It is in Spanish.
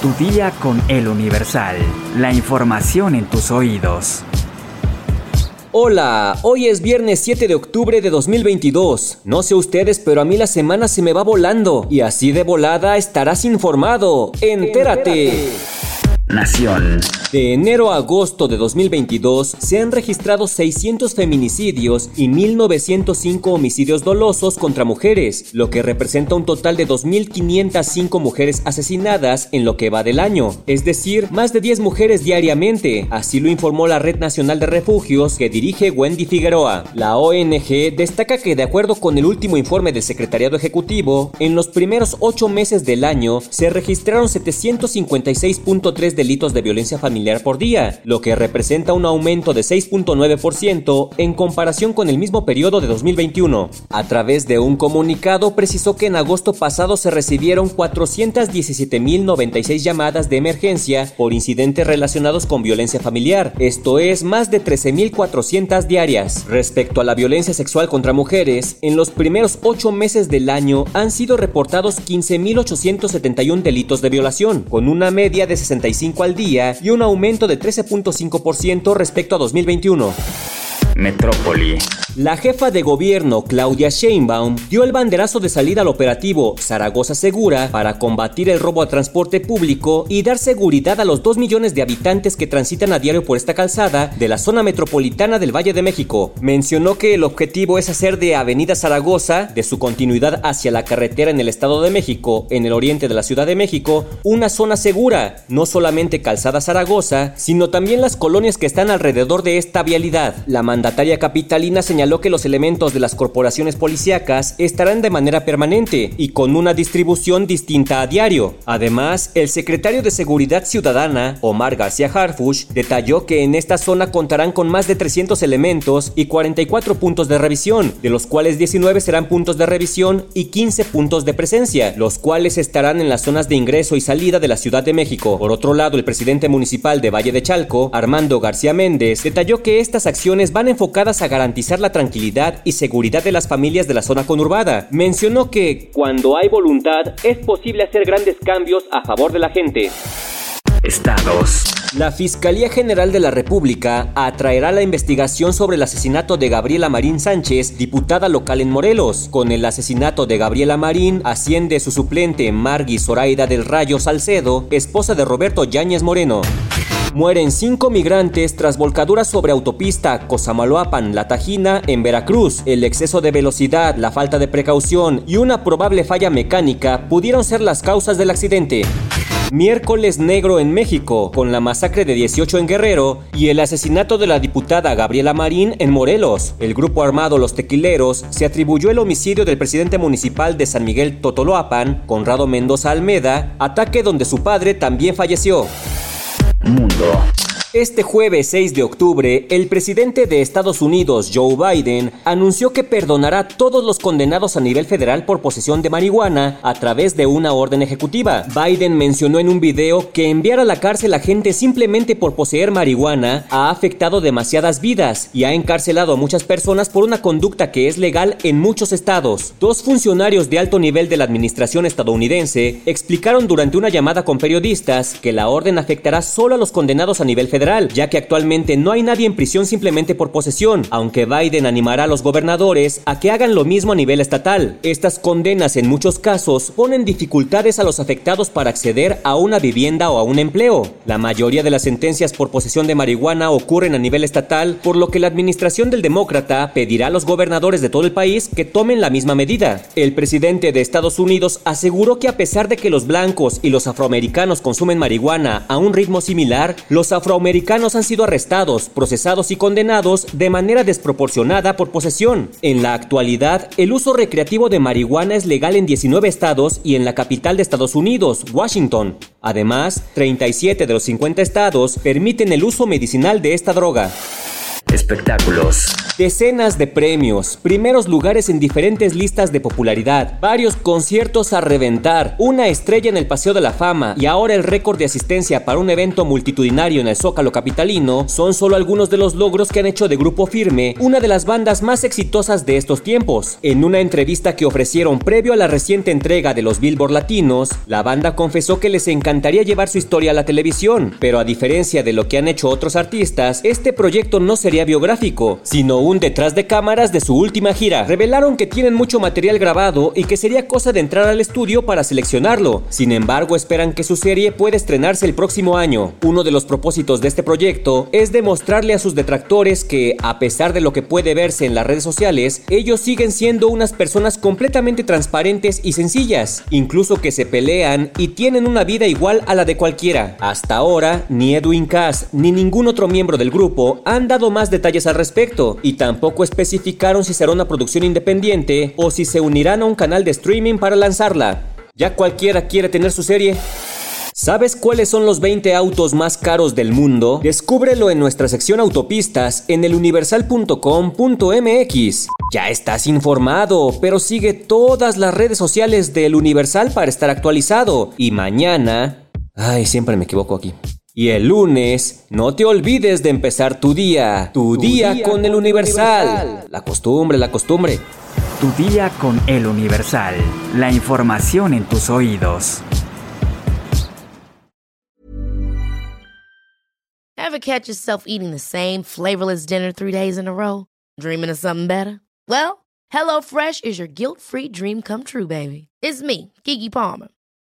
Tu día con el Universal. La información en tus oídos. Hola, hoy es viernes 7 de octubre de 2022. No sé ustedes, pero a mí la semana se me va volando. Y así de volada estarás informado. Entérate. Entérate. Nación. De enero a agosto de 2022 se han registrado 600 feminicidios y 1.905 homicidios dolosos contra mujeres, lo que representa un total de 2.505 mujeres asesinadas en lo que va del año, es decir, más de 10 mujeres diariamente, así lo informó la Red Nacional de Refugios que dirige Wendy Figueroa. La ONG destaca que de acuerdo con el último informe del Secretariado Ejecutivo, en los primeros 8 meses del año se registraron 756.3 delitos de violencia familiar por día, lo que representa un aumento de 6.9% en comparación con el mismo periodo de 2021. A través de un comunicado precisó que en agosto pasado se recibieron 417.096 llamadas de emergencia por incidentes relacionados con violencia familiar, esto es más de 13.400 diarias. Respecto a la violencia sexual contra mujeres, en los primeros 8 meses del año han sido reportados 15.871 delitos de violación, con una media de 65 al día y un aumento de 13.5% respecto a 2021. Metrópoli. La jefa de gobierno, Claudia Sheinbaum, dio el banderazo de salida al operativo Zaragoza Segura para combatir el robo a transporte público y dar seguridad a los 2 millones de habitantes que transitan a diario por esta calzada de la zona metropolitana del Valle de México. Mencionó que el objetivo es hacer de Avenida Zaragoza, de su continuidad hacia la carretera en el Estado de México, en el oriente de la Ciudad de México, una zona segura, no solamente calzada Zaragoza, sino también las colonias que están alrededor de esta vialidad. La mandataria capitalina señaló señaló que los elementos de las corporaciones policíacas estarán de manera permanente y con una distribución distinta a diario. Además, el secretario de Seguridad Ciudadana, Omar García Harfush, detalló que en esta zona contarán con más de 300 elementos y 44 puntos de revisión, de los cuales 19 serán puntos de revisión y 15 puntos de presencia, los cuales estarán en las zonas de ingreso y salida de la Ciudad de México. Por otro lado, el presidente municipal de Valle de Chalco, Armando García Méndez, detalló que estas acciones van enfocadas a garantizar la tranquilidad y seguridad de las familias de la zona conurbada. Mencionó que cuando hay voluntad es posible hacer grandes cambios a favor de la gente. Estados. La Fiscalía General de la República atraerá la investigación sobre el asesinato de Gabriela Marín Sánchez, diputada local en Morelos. Con el asesinato de Gabriela Marín asciende su suplente Margui Zoraida del Rayo Salcedo, esposa de Roberto Yáñez Moreno. Mueren cinco migrantes tras volcaduras sobre autopista Cosamaloapan, La Tajina, en Veracruz. El exceso de velocidad, la falta de precaución y una probable falla mecánica pudieron ser las causas del accidente. Miércoles negro en México, con la masacre de 18 en Guerrero y el asesinato de la diputada Gabriela Marín en Morelos. El grupo armado Los Tequileros se atribuyó el homicidio del presidente municipal de San Miguel Totoloapan, Conrado Mendoza Almeda, ataque donde su padre también falleció. Mundo. Este jueves 6 de octubre, el presidente de Estados Unidos, Joe Biden, anunció que perdonará a todos los condenados a nivel federal por posesión de marihuana a través de una orden ejecutiva. Biden mencionó en un video que enviar a la cárcel a gente simplemente por poseer marihuana ha afectado demasiadas vidas y ha encarcelado a muchas personas por una conducta que es legal en muchos estados. Dos funcionarios de alto nivel de la administración estadounidense explicaron durante una llamada con periodistas que la orden afectará solo a los condenados a nivel federal ya que actualmente no hay nadie en prisión simplemente por posesión, aunque Biden animará a los gobernadores a que hagan lo mismo a nivel estatal. Estas condenas en muchos casos ponen dificultades a los afectados para acceder a una vivienda o a un empleo. La mayoría de las sentencias por posesión de marihuana ocurren a nivel estatal, por lo que la administración del demócrata pedirá a los gobernadores de todo el país que tomen la misma medida. El presidente de Estados Unidos aseguró que a pesar de que los blancos y los afroamericanos consumen marihuana a un ritmo similar, los afroamericanos americanos han sido arrestados, procesados y condenados de manera desproporcionada por posesión. En la actualidad, el uso recreativo de marihuana es legal en 19 estados y en la capital de Estados Unidos, Washington. Además, 37 de los 50 estados permiten el uso medicinal de esta droga. Espectáculos. Decenas de premios, primeros lugares en diferentes listas de popularidad, varios conciertos a reventar, una estrella en el Paseo de la Fama y ahora el récord de asistencia para un evento multitudinario en el Zócalo Capitalino son solo algunos de los logros que han hecho de Grupo Firme una de las bandas más exitosas de estos tiempos. En una entrevista que ofrecieron previo a la reciente entrega de los Billboard Latinos, la banda confesó que les encantaría llevar su historia a la televisión, pero a diferencia de lo que han hecho otros artistas, este proyecto no sería biográfico, sino un detrás de cámaras de su última gira. Revelaron que tienen mucho material grabado y que sería cosa de entrar al estudio para seleccionarlo. Sin embargo, esperan que su serie pueda estrenarse el próximo año. Uno de los propósitos de este proyecto es demostrarle a sus detractores que, a pesar de lo que puede verse en las redes sociales, ellos siguen siendo unas personas completamente transparentes y sencillas, incluso que se pelean y tienen una vida igual a la de cualquiera. Hasta ahora, ni Edwin Cass ni ningún otro miembro del grupo han dado más detalles al respecto y tampoco especificaron si será una producción independiente o si se unirán a un canal de streaming para lanzarla. Ya cualquiera quiere tener su serie. ¿Sabes cuáles son los 20 autos más caros del mundo? Descúbrelo en nuestra sección autopistas en eluniversal.com.mx. Ya estás informado, pero sigue todas las redes sociales del Universal para estar actualizado. Y mañana... Ay, siempre me equivoco aquí. Y el lunes, no te olvides de empezar tu día, tu, día, con, el Universal. La costumbre, la costumbre. Tu día con el Universal. La información en tus oídos. Ever catch yourself eating the same flavorless dinner three days in a row? Dreaming of something better? Well, HelloFresh is your guilt-free dream come true, baby. It's me, Kiki Palmer.